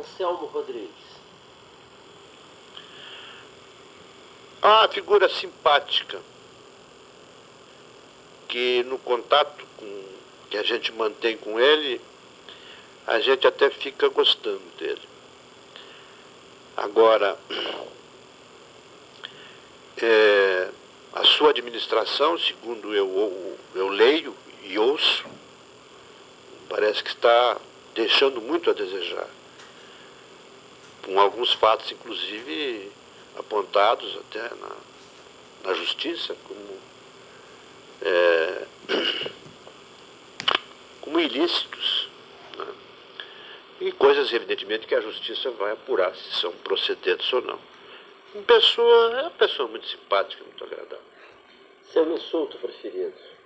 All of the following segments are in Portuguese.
Anselmo Rodrigues. Uma figura simpática que no contato com, que a gente mantém com ele, a gente até fica gostando dele. Agora, é, a sua administração, segundo eu, eu leio e ouço, parece que está deixando muito a desejar. Com alguns fatos, inclusive, apontados até na, na justiça como, é, como ilícitos. Né? E coisas, evidentemente, que a justiça vai apurar se são procedentes ou não. Uma pessoa, é uma pessoa muito simpática, muito agradável. Seu insulto preferido?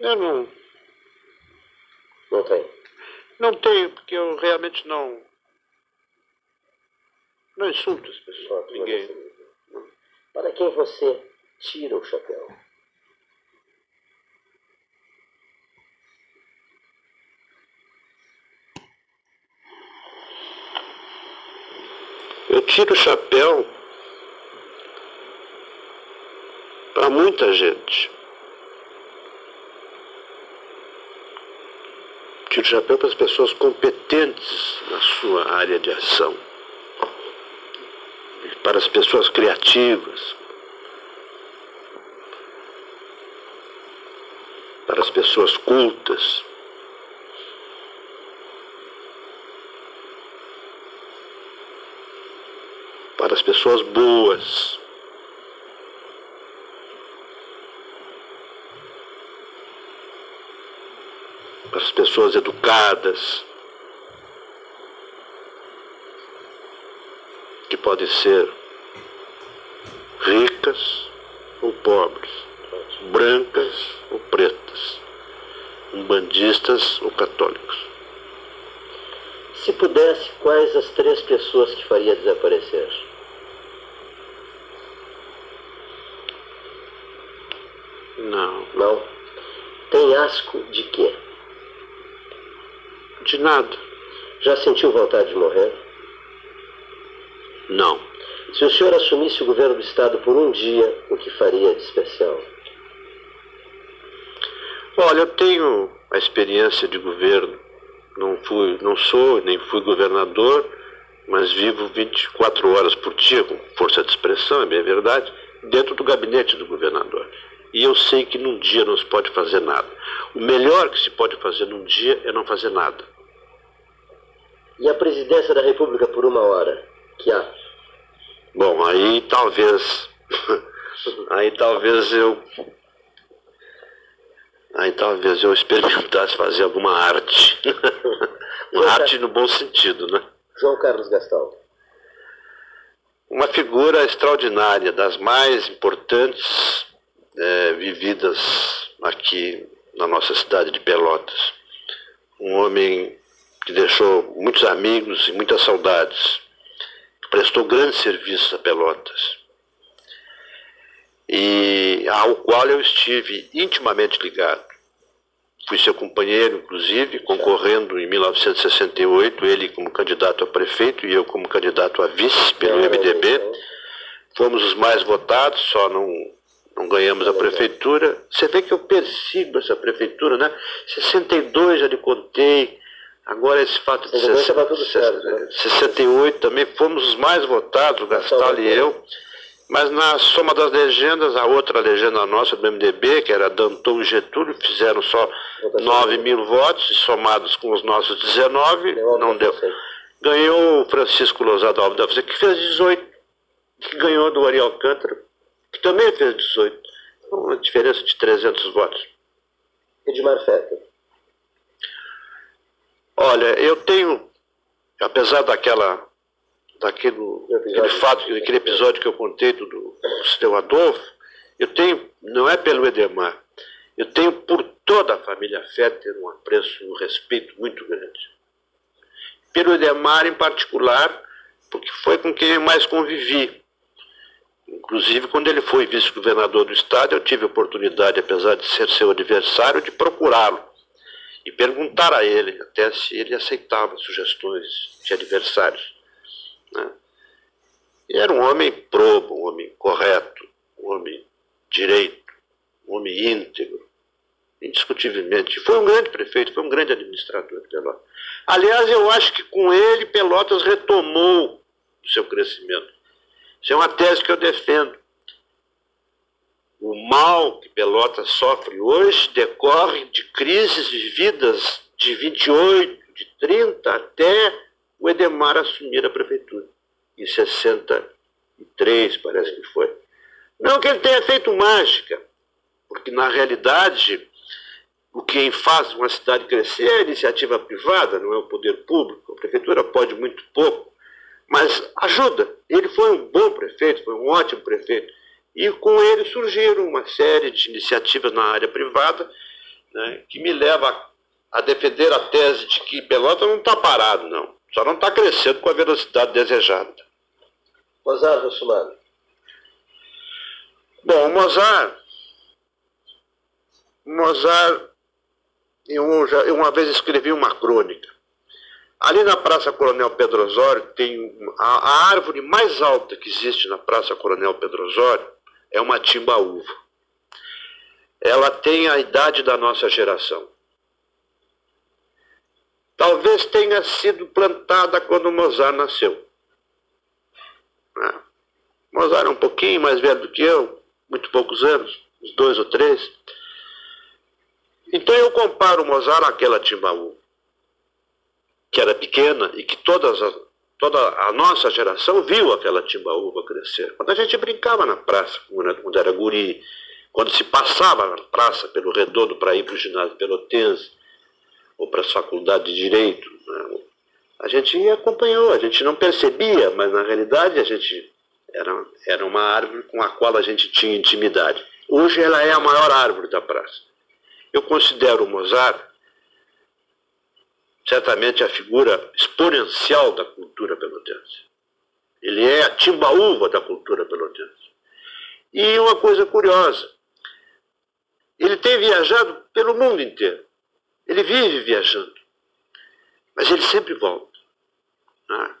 Eu não. Não tem. Não tenho, porque eu realmente não. Não insulto as pessoas, Não, ninguém. não. Para quem você tira o chapéu? Eu tiro o chapéu para muita gente. Tiro o chapéu para as pessoas competentes na sua área de ação. Para as pessoas criativas. Para as pessoas cultas. para as pessoas boas. Para as pessoas educadas, que podem ser ricas ou pobres, brancas ou pretas, umbandistas ou católicos. Se pudesse, quais as três pessoas que faria desaparecer? Não, Não. Tem asco de quê? De nada. Já sentiu vontade de morrer? Não. Se o senhor assumisse o governo do Estado por um dia, o que faria de especial? Olha, eu tenho a experiência de governo. Não fui, não sou, nem fui governador, mas vivo 24 horas por dia, com força de expressão, é bem verdade, dentro do gabinete do governador. E eu sei que num dia não se pode fazer nada. O melhor que se pode fazer num dia é não fazer nada. E a presidência da República por uma hora? Que ato? Bom, aí talvez. aí talvez eu. Aí talvez eu experimentasse fazer alguma arte. Uma arte no bom sentido, né? João Carlos Gastão. Uma figura extraordinária, das mais importantes é, vividas aqui na nossa cidade de Pelotas. Um homem que deixou muitos amigos e muitas saudades, que prestou grandes serviços a Pelotas e ao qual eu estive intimamente ligado. Fui seu companheiro, inclusive, concorrendo em 1968, ele como candidato a prefeito e eu como candidato a vice pelo MDB. Fomos os mais votados, só não, não ganhamos a prefeitura. Você vê que eu persigo essa prefeitura, né? 62 já lhe contei. Agora esse fato de 62 estava tudo certo, né? 68 também fomos os mais votados, o Gastal e eu. Mas na soma das legendas, a outra legenda nossa do MDB, que era Danton e Getúlio, fizeram só 9 mil votos, e somados com os nossos 19, Deu não deu. Ganhou o Francisco Lousada Alves da França, que fez 18, que ganhou do Ariel Alcântara, que também fez 18. Uma diferença de 300 votos. Edmar Fetter. Olha, eu tenho, apesar daquela, daquele, episódio. fato, daquele episódio que eu contei do, do seu Adolfo, eu tenho, não é pelo Edemar, eu tenho por toda a família Fetter um apreço um respeito muito grande. Pelo Edemar em particular, porque foi com quem eu mais convivi. Inclusive, quando ele foi vice-governador do estado, eu tive a oportunidade, apesar de ser seu adversário, de procurá-lo e perguntar a ele até se ele aceitava sugestões de adversários. Né? Era um homem probo, um homem correto, um homem direito, um homem íntegro, indiscutivelmente. Foi um grande prefeito, foi um grande administrador de Pelotas. Aliás, eu acho que com ele Pelotas retomou o seu crescimento. Isso é uma tese que eu defendo. O mal que Pelotas sofre hoje decorre de crises vividas de 28, de 30 até o Edemar assumir a prefeitura em 63, parece que foi. Não que ele tenha feito mágica, porque na realidade o que faz uma cidade crescer é a iniciativa privada, não é o poder público. A prefeitura pode muito pouco, mas ajuda. Ele foi um bom prefeito, foi um ótimo prefeito. E com ele surgiram uma série de iniciativas na área privada né, que me leva a defender a tese de que Pelota não está parado, não. Só não está crescendo com a velocidade desejada. Mozart Russumano. Bom, o Mozart. Mozart, eu, já, eu uma vez escrevi uma crônica. Ali na Praça Coronel Pedro Osório tem a, a árvore mais alta que existe na Praça Coronel Pedro Osório é uma timbaúva. Ela tem a idade da nossa geração. Talvez tenha sido plantada quando Mozart nasceu. Né? Mozart é um pouquinho mais velho do que eu, muito poucos anos, uns dois ou três. Então eu comparo Mozart àquela Timbaú, que era pequena e que todas as, toda a nossa geração viu aquela timbaúva crescer. Quando a gente brincava na praça, quando era guri, quando se passava na praça pelo redondo para ir para o ginásio pelotense ou para a faculdade de Direito, né? a gente acompanhou, a gente não percebia, mas na realidade a gente era, era uma árvore com a qual a gente tinha intimidade. Hoje ela é a maior árvore da praça. Eu considero o Mozart certamente a figura exponencial da cultura pelotense. Ele é a timbaúva da cultura pelotense. E uma coisa curiosa, ele tem viajado pelo mundo inteiro. Ele vive viajando. Mas ele sempre volta. Né?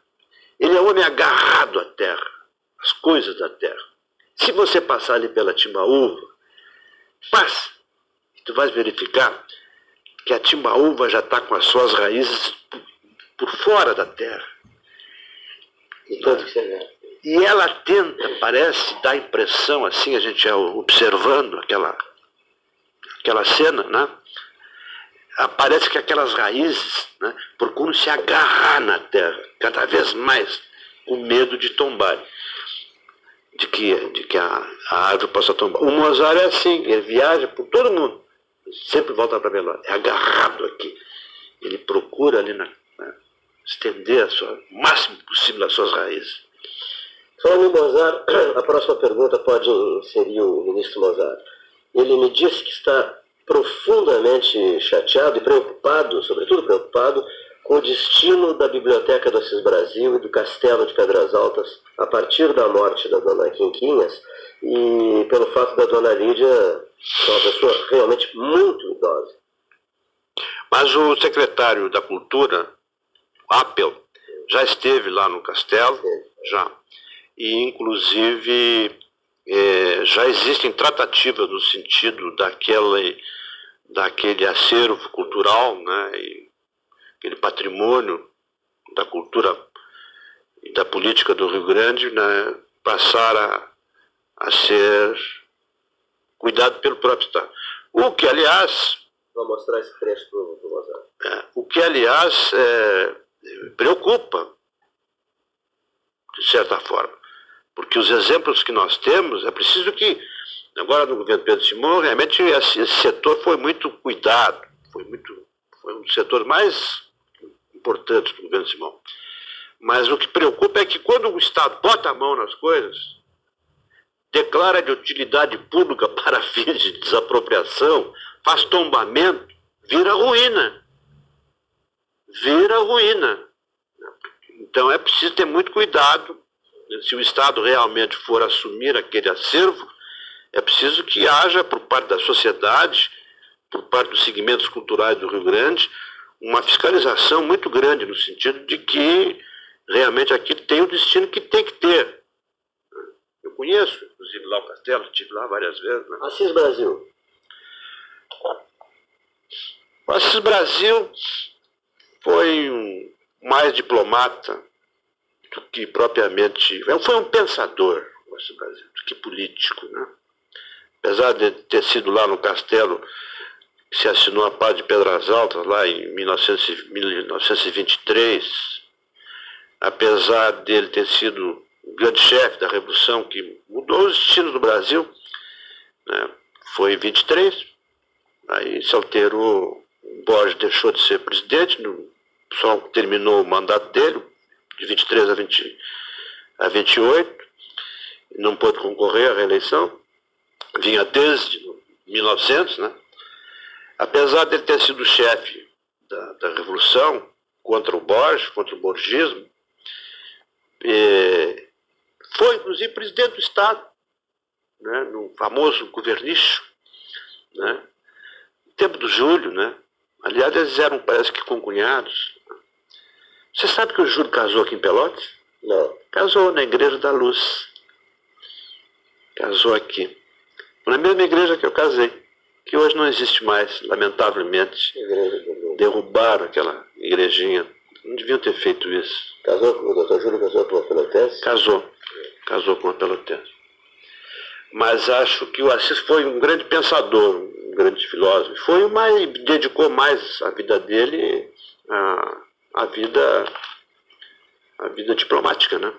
Ele é um homem agarrado à terra, às coisas da terra. Se você passar ali pela Timbaúva, passe. E tu vais verificar que a Timbaúva já está com as suas raízes por fora da terra. E ela tenta, parece, dar a impressão, assim, a gente observando aquela, aquela cena, né? parece que aquelas raízes né, procuram se agarrar na terra, cada vez mais, com medo de tombar, de que, de que a, a árvore possa tombar. O Mozart é assim, ele viaja por todo mundo, sempre volta para Belo é agarrado aqui. Ele procura ali na, né, estender a sua, o máximo possível as suas raízes. Falando em Mozart, a próxima pergunta pode seria o ministro Mozart. Ele me disse que está profundamente chateado e preocupado, sobretudo preocupado, com o destino da Biblioteca do Assis Brasil e do Castelo de Pedras Altas a partir da morte da dona Quinquinhas e pelo fato da dona Lídia uma pessoa realmente muito idosa. Mas o secretário da Cultura, Appel, já esteve lá no castelo, Sim. já. E inclusive é, já existem tratativas no sentido daquele daquele acervo cultural, né, aquele patrimônio da cultura e da política do Rio Grande, né, passar a, a ser cuidado pelo próprio Estado. O que, aliás. Vou mostrar esse trecho para o é, O que, aliás, é, preocupa, de certa forma. Porque os exemplos que nós temos, é preciso que Agora, no governo Pedro Simão, realmente esse, setor foi muito cuidado, foi, muito, foi um dos setores mais importantes do governo Simão. Mas o que preocupa é que quando o Estado bota a mão nas coisas, declara de utilidade pública para fins de desapropriação, faz tombamento, vira ruína. Vira ruína. Então é preciso ter muito cuidado se o Estado realmente for assumir aquele acervo, é preciso que haja, por parte da sociedade, por parte dos segmentos culturais do Rio Grande, uma fiscalização muito grande, no sentido de que realmente aquilo tem o destino que tem que ter. Conheço, inclusive, lá o Castelo, estive lá várias vezes. Né? Assis Brasil. O Assis Brasil foi um mais diplomata do que propriamente. Foi um pensador, o Assis Brasil, do que político. Né? Apesar de ter sido lá no Castelo que se assinou a paz de Pedras Altas, lá em 1923, apesar dele ter sido grande chefe da Revolução que mudou os destinos do Brasil, né, foi em 23, aí se alterou, o Borges deixou de ser presidente, só terminou o mandato dele, de 23 a, 20, a 28, não pôde concorrer à reeleição, vinha desde 1900, né? Apesar de ele ter sido chefe da, da Revolução contra o Borges, contra o borgismo, é, foi inclusive presidente do Estado, né, no famoso governicho, né, no tempo do Júlio, né? Aliás, eles eram, parece que, concunhados. Você sabe que o Júlio casou aqui em Pelotas? Não. Casou na Igreja da Luz. Casou aqui. Na mesma igreja que eu casei que hoje não existe mais, lamentavelmente. Derrubaram aquela igrejinha. Não deviam ter feito isso. Casou, o doutor Júlio casou com uma pelotense? Casou. Casou com uma pelotense. Mas acho que o Assis foi um grande pensador, um grande filósofo. Foi o mais, dedicou mais a vida dele à, à vida, à vida diplomática, né?